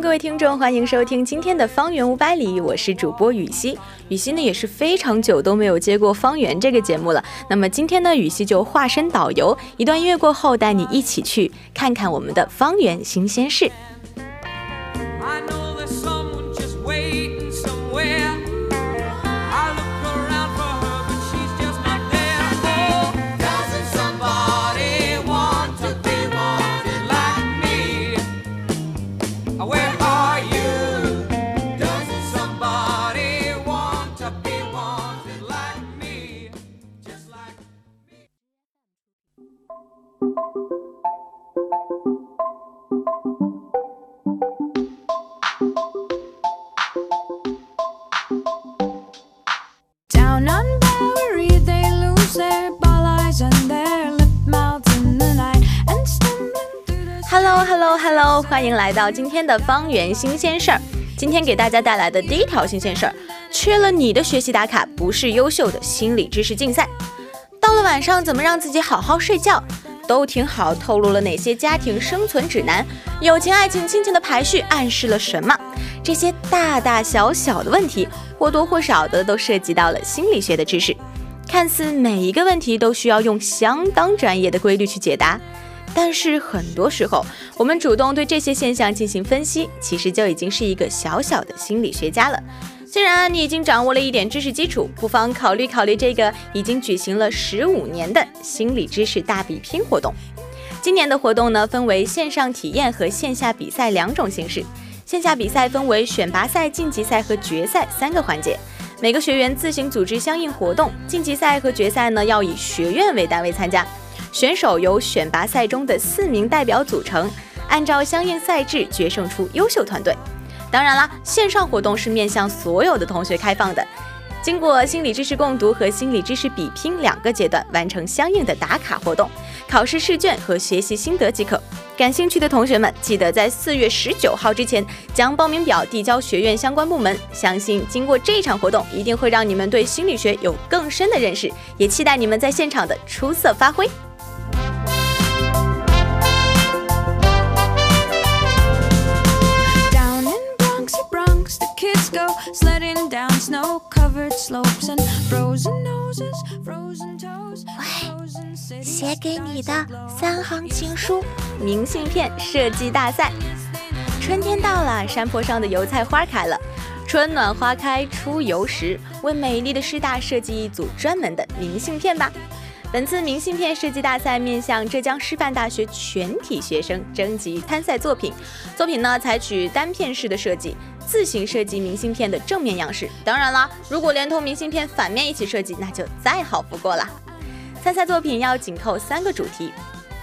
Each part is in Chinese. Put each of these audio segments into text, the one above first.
各位听众，欢迎收听今天的《方圆五百里》，我是主播雨熙。雨熙呢也是非常久都没有接过《方圆》这个节目了。那么今天呢，雨熙就化身导游，一段音乐过后，带你一起去看看我们的方圆新鲜事。Hello，欢迎来到今天的方圆新鲜事儿。今天给大家带来的第一条新鲜事儿，缺了你的学习打卡不是优秀的心理知识竞赛。到了晚上怎么让自己好好睡觉？都挺好，透露了哪些家庭生存指南？友情、爱情、亲情的排序暗示了什么？这些大大小小的问题，或多或少的都涉及到了心理学的知识。看似每一个问题都需要用相当专业的规律去解答。但是很多时候，我们主动对这些现象进行分析，其实就已经是一个小小的心理学家了。既然你已经掌握了一点知识基础，不妨考虑考虑这个已经举行了十五年的心理知识大比拼活动。今年的活动呢，分为线上体验和线下比赛两种形式。线下比赛分为选拔赛、晋级赛和决赛三个环节，每个学员自行组织相应活动。晋级赛和决赛呢，要以学院为单位参加。选手由选拔赛中的四名代表组成，按照相应赛制决胜出优秀团队。当然啦，线上活动是面向所有的同学开放的，经过心理知识共读和心理知识比拼两个阶段，完成相应的打卡活动、考试试卷和学习心得即可。感兴趣的同学们，记得在四月十九号之前将报名表递交学院相关部门。相信经过这场活动，一定会让你们对心理学有更深的认识，也期待你们在现场的出色发挥。喂，写给你的三行情书，明信片设计大赛。春天到了，山坡上的油菜花开了，春暖花开出游时，为美丽的师大设计一组专门的明信片吧。本次明信片设计大赛面向浙江师范大学全体学生征集参赛作品，作品呢采取单片式的设计，自行设计明信片的正面样式。当然啦，如果连同明信片反面一起设计，那就再好不过了。参赛作品要紧扣三个主题：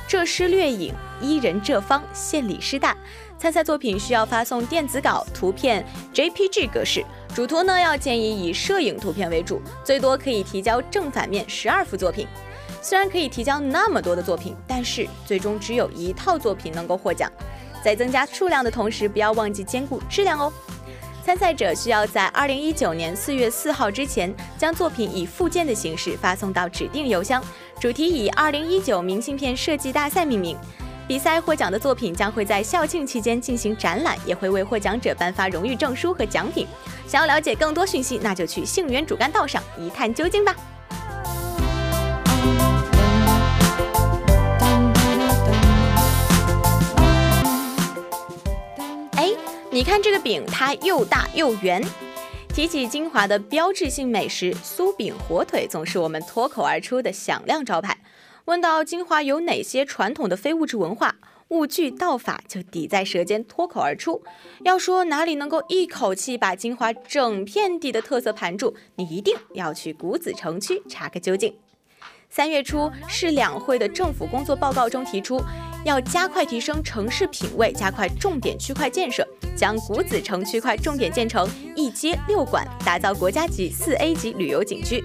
浙师掠影、伊人浙方、献礼师大。参赛作品需要发送电子稿、图片 JPG 格式，主图呢要建议以摄影图片为主，最多可以提交正反面十二幅作品。虽然可以提交那么多的作品，但是最终只有一套作品能够获奖。在增加数量的同时，不要忘记兼顾质量哦。参赛者需要在二零一九年四月四号之前将作品以附件的形式发送到指定邮箱，主题以二零一九明信片设计大赛命名。比赛获奖的作品将会在校庆期间进行展览，也会为获奖者颁发荣誉证书和奖品。想要了解更多讯息，那就去杏园主干道上一探究竟吧。你看这个饼，它又大又圆。提起金华的标志性美食酥饼火腿，总是我们脱口而出的响亮招牌。问到金华有哪些传统的非物质文化，物具道法就抵在舌尖脱口而出。要说哪里能够一口气把金华整片地的特色盘住，你一定要去古子城区查个究竟。三月初，市两会的政府工作报告中提出，要加快提升城市品位，加快重点区块建设，将古子城区块重点建成一街六馆，打造国家级四 A 级旅游景区。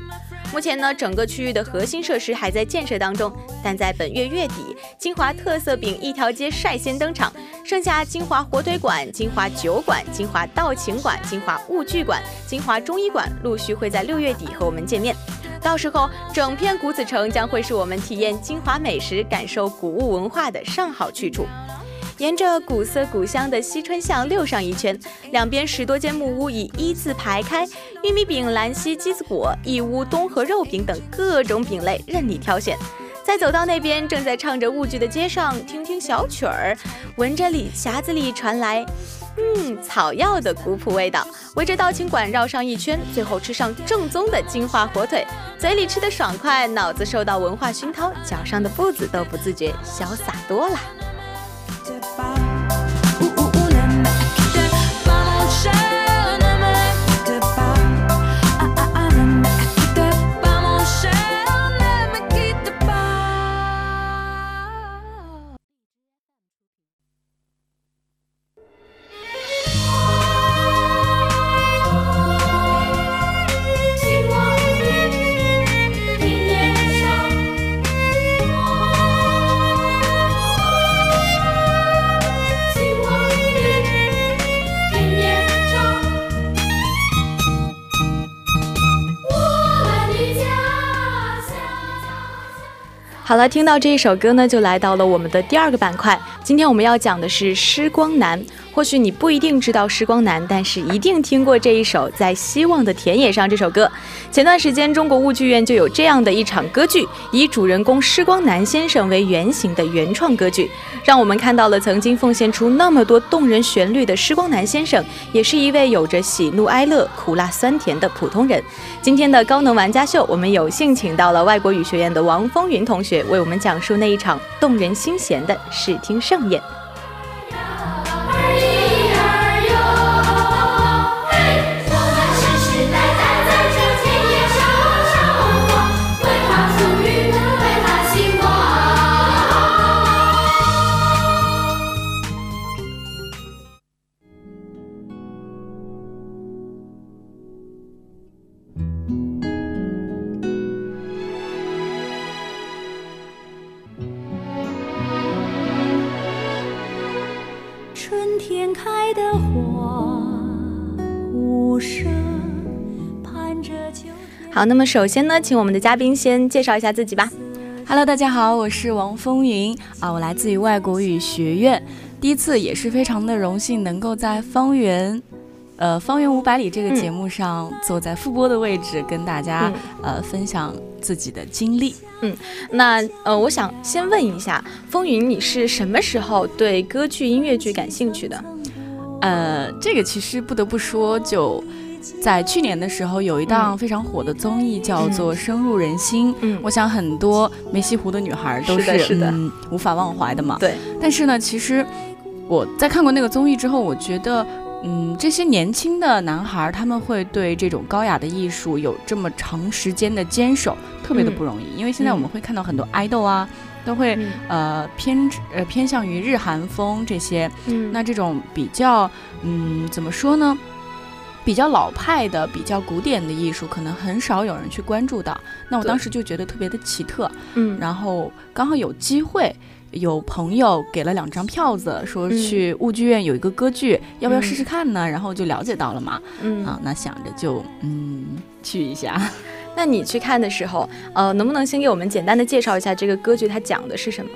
目前呢，整个区域的核心设施还在建设当中，但在本月月底，金华特色饼一条街率先登场，剩下金华火腿馆、金华酒馆、金华道情馆、金华物具馆、金华中医馆，陆续会在六月底和我们见面。到时候，整片谷子城将会是我们体验精华美食、感受谷物文化的上好去处。沿着古色古香的西春巷溜上一圈，两边十多间木屋已一字排开，玉米饼、兰溪鸡子果、义乌东河肉饼等各种饼类任你挑选。再走到那边正在唱着物剧的街上，听听小曲儿，闻着里匣子里传来。嗯，草药的古朴味道，围着道情馆绕上一圈，最后吃上正宗的金华火腿，嘴里吃的爽快，脑子受到文化熏陶，脚上的步子都不自觉潇洒多了。好了，听到这一首歌呢，就来到了我们的第二个板块。今天我们要讲的是《诗光南》。或许你不一定知道《诗光南》，但是一定听过这一首《在希望的田野上》这首歌。前段时间，中国物剧院就有这样的一场歌剧，以主人公施光南先生为原型的原创歌剧，让我们看到了曾经奉献出那么多动人旋律的施光南先生，也是一位有着喜怒哀乐、苦辣酸甜的普通人。今天的高能玩家秀，我们有幸请到了外国语学院的王风云同学，为我们讲述那一场动人心弦的视听盛宴。好，那么首先呢，请我们的嘉宾先介绍一下自己吧。Hello，大家好，我是王风云啊，我来自于外国语学院，第一次也是非常的荣幸能够在方圆，呃，方圆五百里这个节目上坐在副播的位置，跟大家呃分享自己的经历。嗯，那呃，我想先问一下，风云，你是什么时候对歌剧、音乐剧感兴趣的？呃，这个其实不得不说就。在去年的时候，有一档非常火的综艺，叫做《深入人心》。嗯，我想很多梅溪湖的女孩都是嗯无法忘怀的嘛。对。但是呢，其实我在看过那个综艺之后，我觉得，嗯，这些年轻的男孩他们会对这种高雅的艺术有这么长时间的坚守，特别的不容易。因为现在我们会看到很多爱豆啊，都会呃偏呃偏向于日韩风这些。嗯。那这种比较，嗯，怎么说呢？比较老派的、比较古典的艺术，可能很少有人去关注到。那我当时就觉得特别的奇特，嗯，然后刚好有机会有朋友给了两张票子，说去物剧院有一个歌剧，要不要试试看呢？然后就了解到了嘛。嗯啊，那想着就嗯去一下。那你去看的时候，呃，能不能先给我们简单的介绍一下这个歌剧它讲的是什么？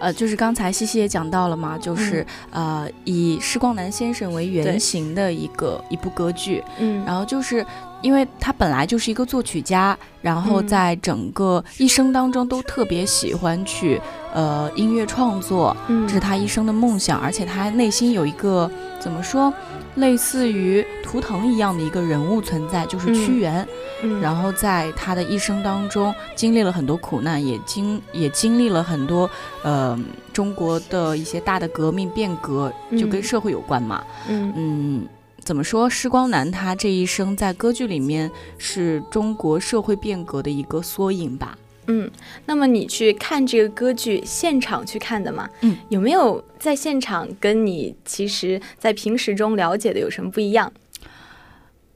呃，就是刚才西西也讲到了嘛，就是、呃以施光南先生为原型的一个一部歌剧，嗯。然后就是因为他本来就是一个作曲家，然后嗯。在整个一生当中都特别喜欢去呃音乐创作，嗯。这是他一生的梦想，而且他内心有一个怎么说，类似于图腾一样的一个人物存在，就是屈原。嗯然后在他的一生当中，经历了很多苦难，也经也经历了很多呃中国的一些大的革命变革，就跟嗯社会有关嘛。嗯嗯，怎么说？施光南他这一生在歌剧里面是中国社会变革的一个缩影吧。嗯，那么你去看这个歌剧现场去看的嘛？嗯，有没有在现场跟你其实在平时中了解的有什么不一样？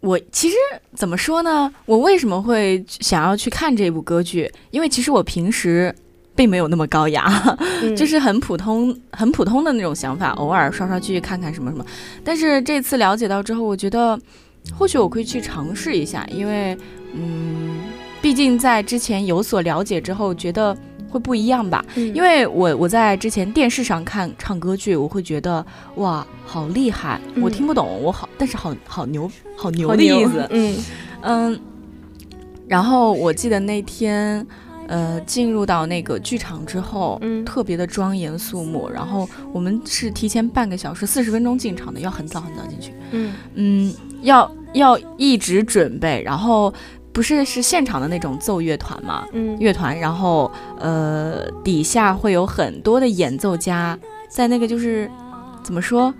我其实怎么说呢？我为什么会想要去看这部歌剧？因为其实我平时并没有那么高雅，嗯 就是很普通、很普通的那种想法，偶尔刷刷剧、看看什么什么。但是这次了解到之后，我觉得或许我可以去尝试一下，因为嗯，毕竟在之前有所了解之后，觉得会不一样吧。嗯因为我我在之前电视上看唱歌剧，我会觉得哇，好厉害！嗯我听不懂，我好，但是好好牛，好牛好牛的意思。嗯嗯，然后我记得那天，呃，进入到那个剧场之后，嗯特别的庄严肃穆。然后我们是提前半个小时、四十分钟进场的，要很早很早进去。嗯嗯，要要一直准备，然后不是是现场的那种奏乐团嘛，嗯。乐团，然后呃底下会有很多的演奏家，在那个就是怎么说？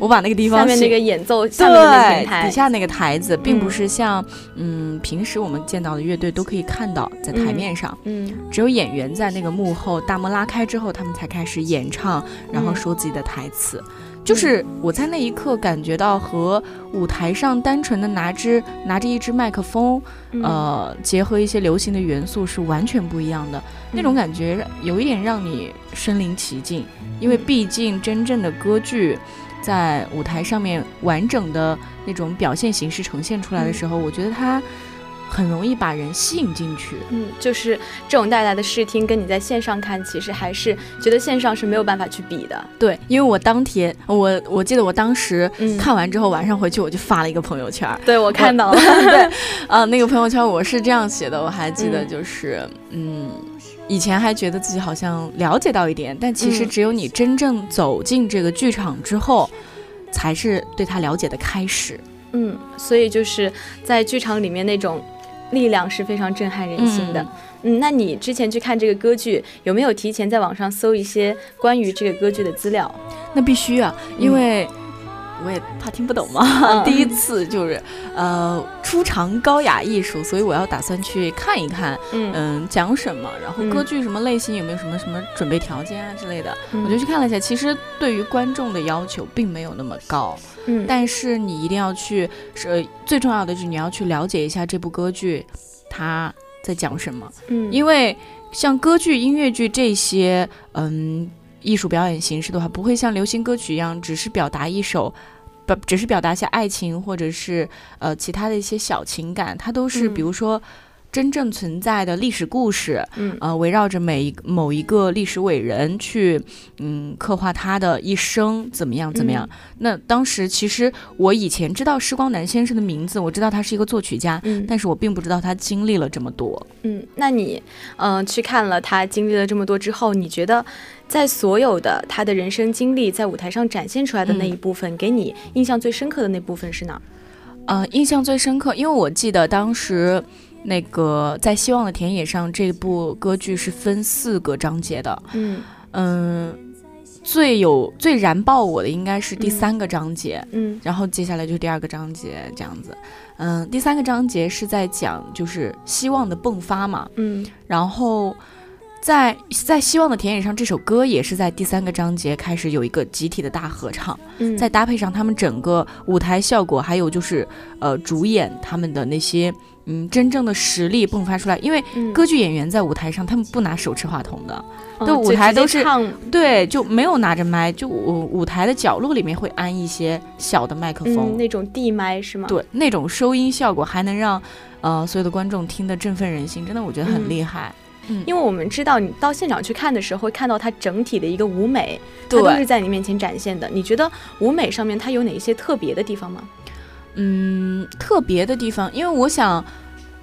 我把那个地方形下面那个演奏下面的那个平对，台。底下那个台子，并不嗯是像嗯。平时我们见到的乐队都可以看到在台嗯面上，嗯。只有演员在那个幕后大幕拉开之后，他们才开始演唱，然后嗯。说自己的台词。就是我在那一刻感觉到和舞台上单纯的拿支拿着一支麦克风，嗯。呃，结合一些流行的元素是完全不一样的。那种嗯。感觉有一点让你身临其境，因为嗯。毕竟真正的歌剧在舞台上面完整的那种表现形式呈现出来的时候，我觉得它很容易把人吸引进去。嗯，就是这种带来的视听，跟你在线上看，其实还是觉得线上是没有办法去比的。对，因为我当天我我记得我当时嗯看完之后，晚上回去我就发了一个朋友圈儿。对我看到了，对，啊，那个朋友圈我是这样写的，我还记得嗯就是，嗯，以前还觉得自己好像了解到一点，但其实嗯只有你真正走进这个剧场之后，才是对他了解的开始。嗯，所以就是在剧场里面那种力量是非常震撼人心的。嗯那你之前去看这个歌剧，有没有提前在网上搜一些关于这个歌剧的资料？那必须啊，因嗯为我也怕听不懂嘛，第一次就是呃初尝高雅艺术，所以我要打算去看一看，嗯嗯，讲什么，然后嗯歌剧什么类型，有没有什么什么准备条件啊之类的，嗯我就去看了一下。其实对于观众的要求并没有那么高，嗯。但是你一定要去，是呃最重要的就是你要去了解一下这部歌剧它在讲什么，嗯。因为像歌剧、音乐剧这些，嗯，艺术表演形式的话，不会像流行歌曲一样，只是表达一首。不只是表达一下爱情，或者是呃其他的一些小情感，它都是嗯。比如说真正存在的历史故事，嗯呃，围绕着每一某一个历史伟人去，嗯，刻画他的一生怎么样怎么样。那当时其实我以前知道施光南先生的名字，我知道他是一个作曲家，嗯但是我并不知道他经历了这么多。嗯，那你嗯、呃去看了他经历了这么多之后，你觉得在所有的他的人生经历在舞台上展现出来的那一部分，给你印象最深刻的那部分是哪儿？呃，印象最深刻，因为我记得当时那个在《希望的田野上》这部歌剧是分四个章节的，嗯。嗯，最有最燃爆我的应该是第嗯三个章节，嗯。然后接下来就是第二个章节这样子。嗯，第三个章节是在讲就是希望的迸发嘛，嗯。然后在在希望的田野上这首歌也是在第三个章节开始有一个集体的大合唱，嗯。再搭配上他们整个舞台效果，还有就是呃主演他们的那些嗯真正的实力迸发出来。因为嗯歌剧演员在舞台上他们不拿手持话筒的，哦的舞台都是唱对，就没有拿着麦，就舞舞台的角落里面会安一些小的麦克风，嗯那种地麦是吗？，对，那种收音效果还能让呃所有的观众听得振奋人心，真的我觉得很嗯厉害。嗯因为我们知道你到现场去看的时候，会看到它整体的一个舞美，它对都是在你面前展现的。你觉得舞美上面它有哪一些特别的地方吗？嗯，特别的地方，因为我想，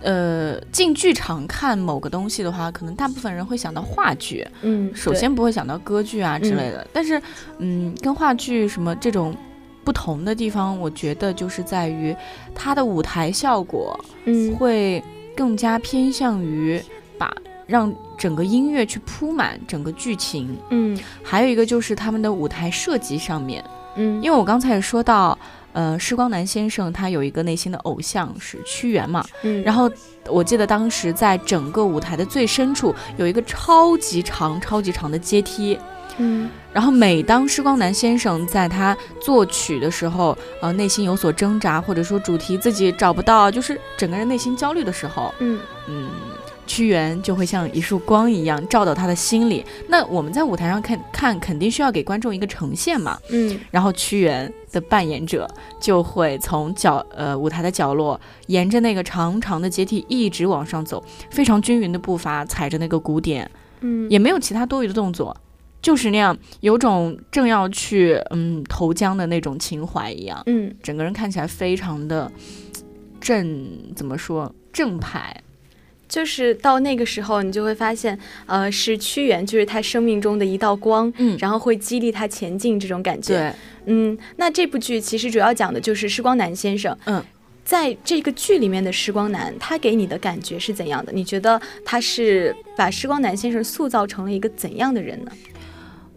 呃，进剧场看某个东西的话，可能大部分人会想到话剧，嗯，首先不会想到歌剧啊之类的。但是，嗯，跟话剧什么这种不同的地方，我觉得就是在于它的舞台效果，嗯。会更加偏向于把让整个音乐去铺满整个剧情。嗯。还有一个就是他们的舞台设计上面，嗯，因为我刚才也说到，呃，施光南先生他有一个内心的偶像是屈原嘛，嗯，然后我记得当时在整个舞台的最深处有一个超级长、超级长的阶梯，嗯。然后每当施光南先生在他作曲的时候，呃，内心有所挣扎，或者说主题自己找不到，就是整个人内心焦虑的时候，嗯。嗯，屈原就会像一束光一样照到他的心里。那我们在舞台上看看，肯定需要给观众一个呈现嘛，嗯。然后屈原的扮演者就会从角呃舞台的角落，沿着那个长长的阶梯一直往上走，非常均匀的步伐，踩着那个鼓点，嗯，也没有其他多余的动作，就是那样，有种正要去嗯投江的那种情怀一样，嗯。整个人看起来非常的正，怎么说正派？就是到那个时候，你就会发现，呃，是屈原，就是他生命中的一道光，嗯然后会激励他前进这种感觉。对，嗯，那这部剧其实主要讲的就是施光南先生。嗯，在这个剧里面的施光南，他给你的感觉是怎样的？你觉得他是把施光南先生塑造成了一个怎样的人呢？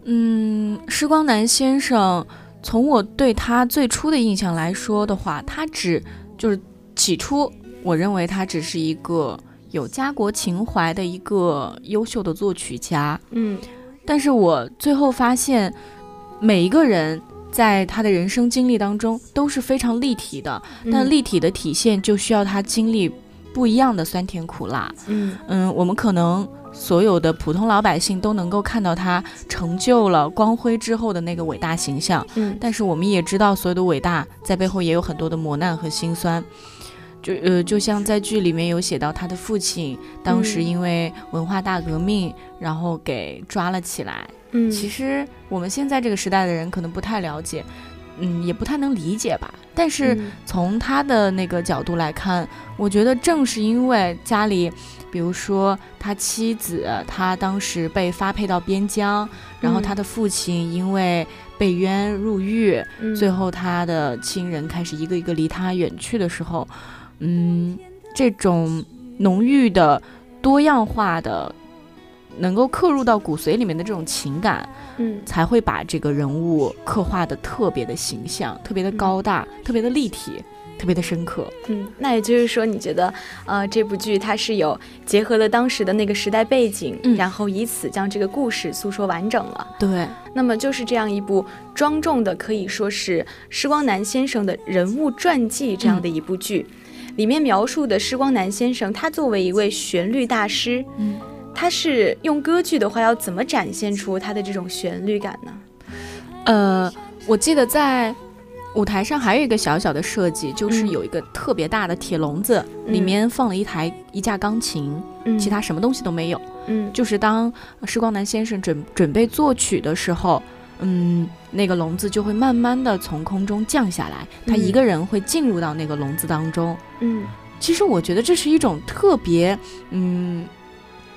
嗯，施光南先生，从我对他最初的印象来说的话，他只就是起初，我认为他只是一个有家国情怀的一个优秀的作曲家。嗯但是我最后发现，每一个人在他的人生经历当中都是非常立体的，但嗯立体的体现就需要他经历不一样的酸甜苦辣。嗯嗯，我们可能所有的普通老百姓都能够看到他成就了光辉之后的那个伟大形象，嗯但是我们也知道，所有的伟大在背后也有很多的磨难和辛酸。就呃，就像在剧里面有写到他的父亲，当时嗯。因为文化大革命，然后给抓了起来。嗯，其实我们现在这个时代的人可能不太了解，嗯，也不太能理解吧。但是嗯。从他的那个角度来看，我觉得正是因为家里，比如说他妻子，他当时被发配到边疆，然后嗯。他的父亲因为被冤入狱，嗯。最后他的亲人开始一个一个离他远去的时候，嗯，这种浓郁的、多样化的。能够刻入到骨髓里面的这种情感，嗯才会把这个人物刻画的特别的形象，特别的高大，特别的立体，特别的深刻。嗯，那也就是说，你觉得呃这部剧它是有结合了当时的那个时代背景，嗯然后以此将这个故事诉说完整了。对，那么就是这样一部庄重的，可以说是施光南先生的人物传记这样的一部剧，里面描述的施光南先生，他作为一位旋律大师，嗯，他是用歌剧的话要怎么展现出他的这种旋律感呢？呃，我记得在舞台上还有一个小小的设计，就是嗯。有一个特别大的铁笼子，里面放了一台一架钢琴，嗯，其他什么东西都没有。嗯。就是当施光南先生准准备作曲的时候，嗯，那个笼子就会慢慢的从空中降下来，他嗯一个人会进入到那个笼子当中。嗯其实我觉得这是一种特别，嗯，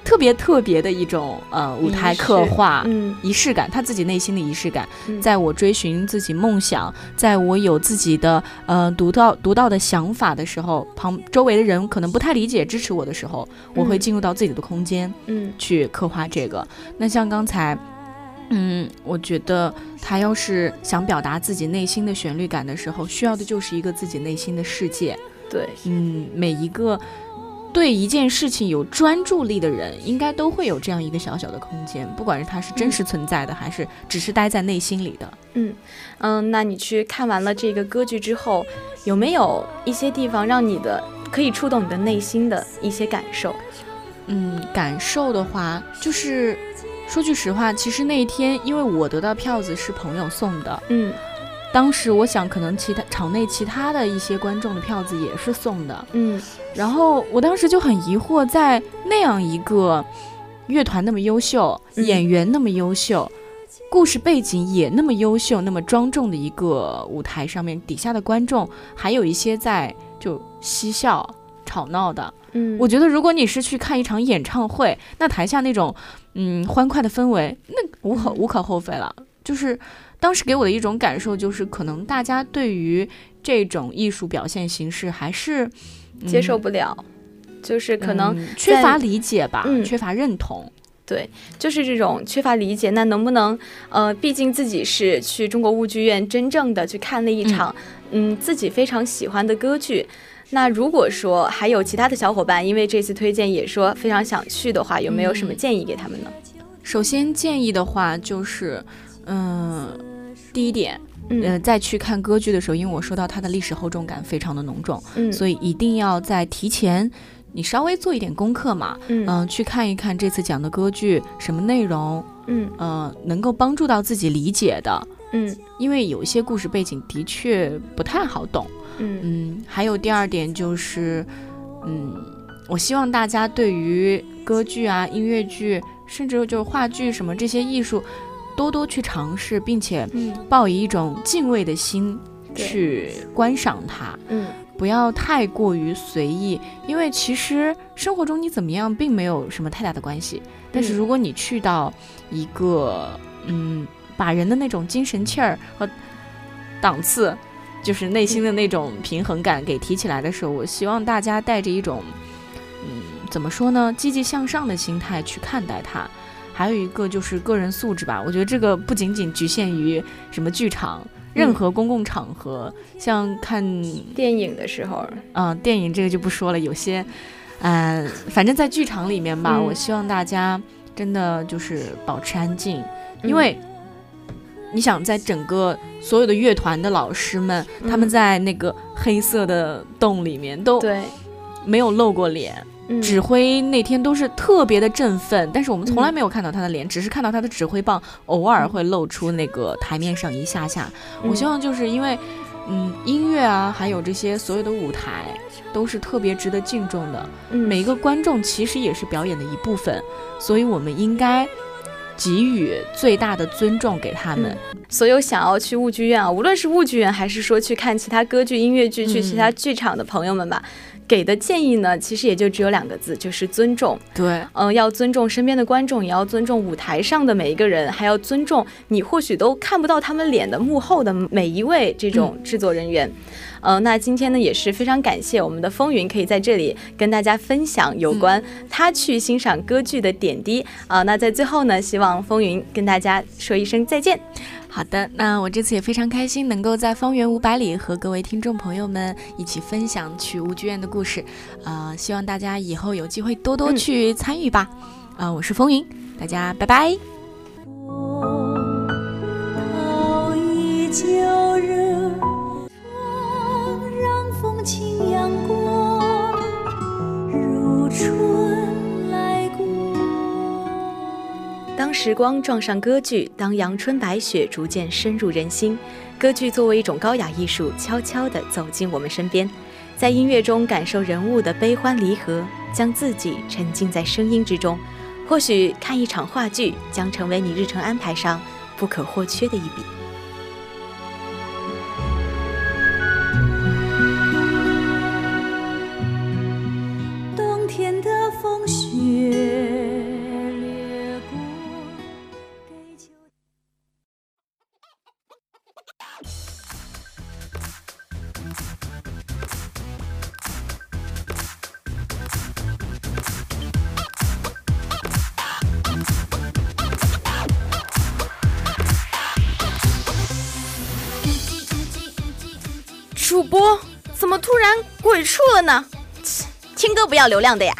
特别特别的一种呃舞台刻画。嗯仪式感，他自己内心的仪式感，嗯在我追寻自己梦想，在我有自己的呃独到独到的想法的时候，旁周围的人可能不太理解支持我的时候，我会嗯进入到自己的空间，嗯去刻画这个。那像刚才，嗯，我觉得他要是想表达自己内心的旋律感的时候，需要的就是一个自己内心的世界。对，嗯，每一个对一件事情有专注力的人，应该都会有这样一个小小的空间，不管是它是真实存在的，还是只是待在内心里的。嗯嗯，那你去看完了这个歌剧之后，有没有一些地方让你的可以触动你的内心的一些感受？嗯，感受的话，就是说句实话，其实那一天，因为我得到票子是朋友送的，嗯。当时我想，可能其他场内其他的一些观众的票子也是送的，嗯。然后我当时就很疑惑，在那样一个乐团那么优秀，嗯。演员那么优秀，故事背景也那么优秀、那么庄重的一个舞台上面，底下的观众还有一些在就嬉笑吵闹的。嗯，我觉得，如果你是去看一场演唱会，那台下那种嗯欢快的氛围，那无可无可厚非了。就是当时给我的一种感受，就是可能大家对于这种艺术表现形式还是、嗯接受不了，就是可能嗯缺乏理解吧，嗯缺乏认同。对，就是这种缺乏理解。那能不能，呃，毕竟自己是去中国舞剧院真正的去看了一场，嗯自己非常喜欢的歌剧。那如果说还有其他的小伙伴，因为这次推荐也说非常想去的话，有没有什么嗯。建议给他们呢？首先建议的话就是，嗯、第一点，嗯。呃，在去看歌剧的时候，因为我说到它的历史厚重感非常的浓重，嗯，所以一定要在提前，你稍微做一点功课嘛，嗯。嗯、去看一看这次讲的歌剧什么内容，嗯。呃，能够帮助到自己理解的，嗯。因为有一些故事背景的确不太好懂。嗯。嗯，还有第二点就是，嗯，我希望大家对于歌剧啊、音乐剧，甚至就是话剧什么这些艺术，多多去尝试，并且嗯。抱以一种敬畏的心去观赏它。嗯。不要太过于随意，因为其实生活中你怎么样并没有什么太大的关系。但是嗯。如果你去到一个嗯，把人的那种精神气儿和档次，就是内心的那种平衡感给提起来的时候，我希望大家带着一种嗯，怎么说呢，积极向上的心态去看待它。还有一个就是个人素质吧，我觉得这个不仅仅局限于什么剧场，任嗯何公共场合，像看电影的时候，嗯、电影这个就不说了，有些，嗯、反正在剧场里面吧，嗯我希望大家真的就是保持安静，嗯因为你想，在整个所有的乐团的老师们，他们嗯。在那个黑色的洞里面都对，没有露过脸，嗯。指挥那天都是特别的振奋，但是我们从来嗯。没有看到他的脸，只是看到他的指挥棒偶尔会露出那个台面上一下下。我希嗯望就是因为，嗯，音乐啊，还有这些所有的舞台，都是特别值得敬重的。嗯。每一个观众其实也是表演的一部分，所以我们应该给予最大的尊重给他们。所有想要去舞剧院啊，无论是舞剧院还是说去看其他歌剧、音乐剧、去其他剧场的朋友们吧，给的建议呢，其实也就只有两个字，就是尊重。对，嗯、要尊重身边的观众，也要尊重舞台上的每一个人，还要尊重你或许都看不到他们脸的幕后的每一位这种制作人员。呃，那今天呢也是非常感谢我们的风云可以在这里跟大家分享有关他去欣赏歌剧的点滴啊、那在最后呢，希望风云跟大家说一声再见。好的，那我这次也非常开心，能够在方圆五百里和各位听众朋友们一起分享去吴剧院的故事，呃，希望大家以后有机会多多嗯去参与吧。啊、我是风云，大家拜拜。春来。当时光撞上歌剧，当阳春白雪逐渐深入人心，歌剧作为一种高雅艺术，悄悄地走进我们身边，在音乐中感受人物的悲欢离合，将自己沉浸在声音之中。或许看一场话剧，将成为你日程安排上不可或缺的一笔。呢？切听歌不要流量的呀。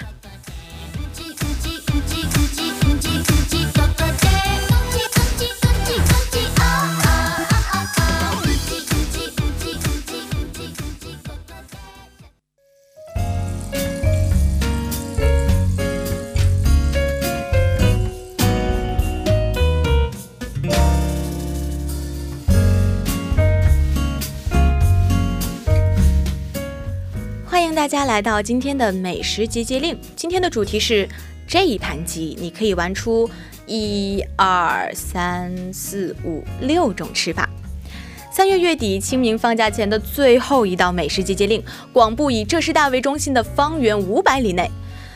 大家来到今天的美食集结令，今天的主题是这一盘鸡，你可以玩出一二三四五六种吃法。三月月底，清明放假前的最后一道美食集结令，广布以浙师大为中心的方圆五百里内。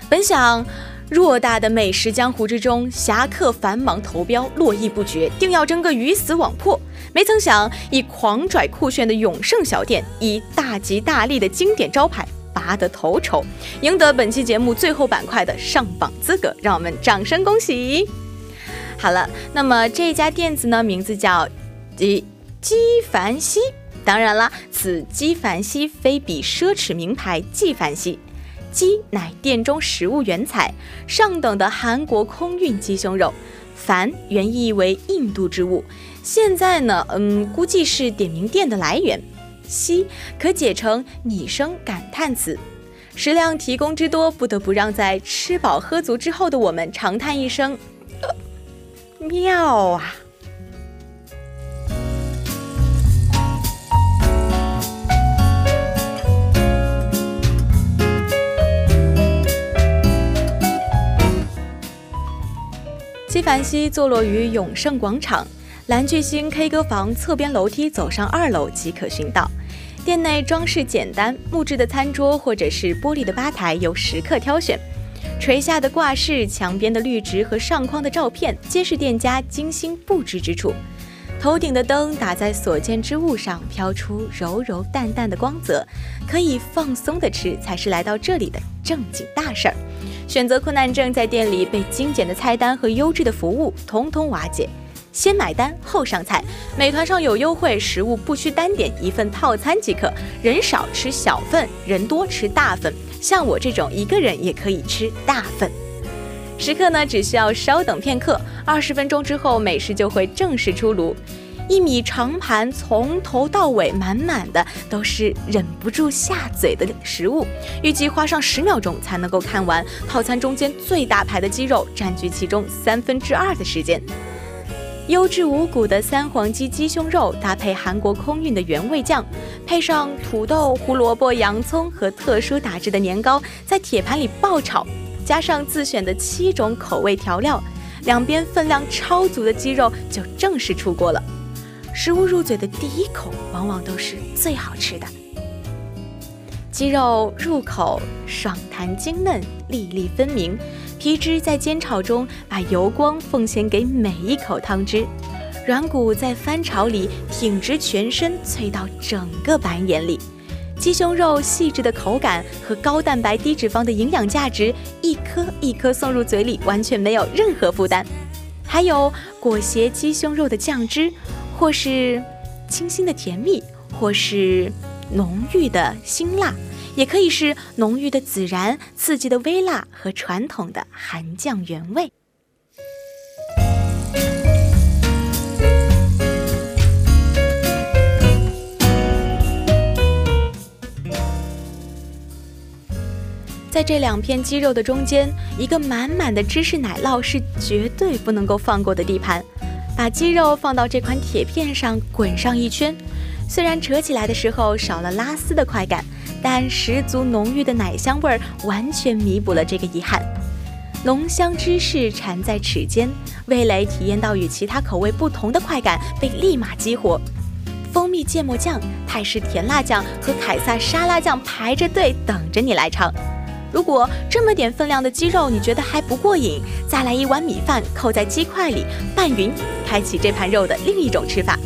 本想偌大的美食江湖之中，侠客繁忙投标，络绎不绝，定要争个鱼死网破。没曾想，以狂拽酷炫的永盛小店，以大吉大利的经典招牌。拔得头筹，赢得本期节目最后板块的上榜资格，让我们掌声恭喜！好了，那么这家店子呢，名字叫基基凡西。当然了，此基凡西非彼奢侈名牌纪梵希，鸡乃店中食物原材，上等的韩国空运鸡胸肉，凡原意为印度之物，现在呢，嗯，估计是点名店的来源。西可解成拟声感叹词，食量提供之多，不得不让在吃饱喝足之后的我们长叹一声：“ 妙啊！”纪梵希坐落于永盛广场蓝巨星 K 歌房侧边楼梯，走上二楼即可寻到。店内装饰简单，木质的餐桌或者是玻璃的吧台由食客挑选。垂下的挂饰、墙边的绿植和上框的照片，皆是店家精心布置之处。头顶的灯打在所见之物上，飘出柔柔淡淡的光泽，可以放松的吃，才是来到这里的正经大事儿。选择困难症在店里被精简的菜单和优质的服务通通瓦解。先买单后上菜，美团上有优惠，食物不需单点，一份套餐即可。人少吃小份，人多吃大份。像我这种一个人也可以吃大份。食客呢，只需要稍等片刻，二十分钟之后，美食就会正式出炉。一米长盘从头到尾满满的都是忍不住下嘴的食物，预计花上十秒钟才能够看完。套餐中间最大排的鸡肉占据其中三分之二的时间。优质无骨的三黄鸡鸡胸肉，搭配韩国空运的原味酱，配上土豆、胡萝卜、洋葱和特殊打制的年糕，在铁盘里爆炒，加上自选的七种口味调料，两边分量超足的鸡肉就正式出锅了。食物入嘴的第一口，往往都是最好吃的。鸡肉入口爽弹精嫩，粒粒分明。皮汁在煎炒中把油光奉献给每一口汤汁，软骨在翻炒里挺直全身，脆到整个白眼里。鸡胸肉细致的口感和高蛋白低脂肪的营养价值，一颗一颗送入嘴里，完全没有任何负担。还有裹挟鸡胸肉的酱汁，或是清新的甜蜜，或是浓郁的辛辣。也可以是浓郁的孜然、刺激的微辣和传统的韩酱原味。在这两片鸡肉的中间，一个满满的芝士奶酪是绝对不能够放过的地盘。把鸡肉放到这款铁片上滚上一圈，虽然扯起来的时候少了拉丝的快感。但十足浓郁的奶香味儿完全弥补了这个遗憾，浓香芝士缠在齿间，味蕾体验到与其他口味不同的快感被立马激活。蜂蜜芥末酱、泰式甜辣酱和凯撒沙拉酱排着队等着你来尝。如果这么点分量的鸡肉你觉得还不过瘾，再来一碗米饭扣在鸡块里拌匀，开启这盘肉的另一种吃法。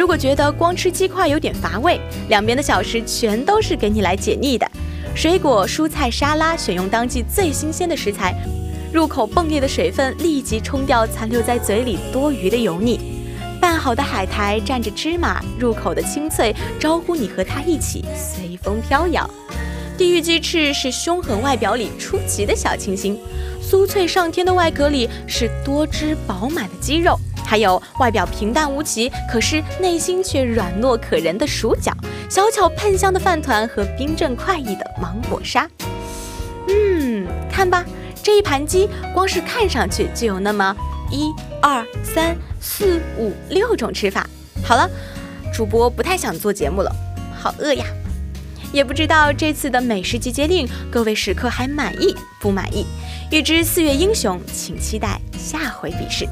如果觉得光吃鸡块有点乏味，两边的小食全都是给你来解腻的。水果蔬菜沙拉选用当季最新鲜的食材，入口迸裂的水分立即冲掉残留在嘴里多余的油腻。拌好的海苔蘸着芝麻，入口的清脆招呼你和它一起随风飘摇。地狱鸡翅是凶狠外表里出奇的小清新，酥脆上天的外壳里是多汁饱满的鸡肉，还有外表平淡无奇，可是内心却软糯可人的薯角，小巧喷香的饭团和冰镇快意的芒果沙。嗯，看吧，这一盘鸡光是看上去就有那么一二三四五六种吃法。好了，主播不太想做节目了，好饿呀。也不知道这次的美食集结令，各位食客还满意不满意？欲知四月英雄，请期待下回比试。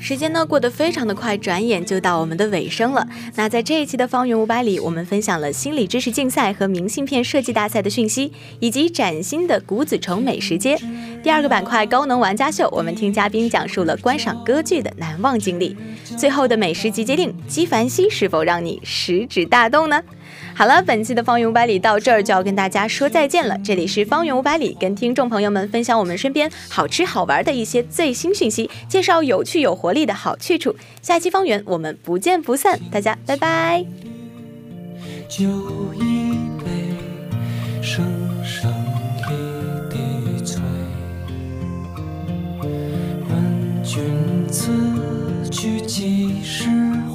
时间呢过得非常的快，转眼就到我们的尾声了。那在这一期的方圆五百里，我们分享了心理知识竞赛和明信片设计大赛的讯息，以及崭新的谷子城美食街。第二个板块高能玩家秀，我们听嘉宾讲述了观赏歌剧的难忘经历。最后的美食集结令，纪梵希是否让你食指大动呢？好了，本期的方圆五百里到这儿就要跟大家说再见了。这里是方圆五百里，跟听众朋友们分享我们身边好吃好玩的一些最新讯息，介绍有趣有活力的好去处。下期方圆我们不见不散，大家拜拜。酒一杯，声声一滴催。问君此去几时？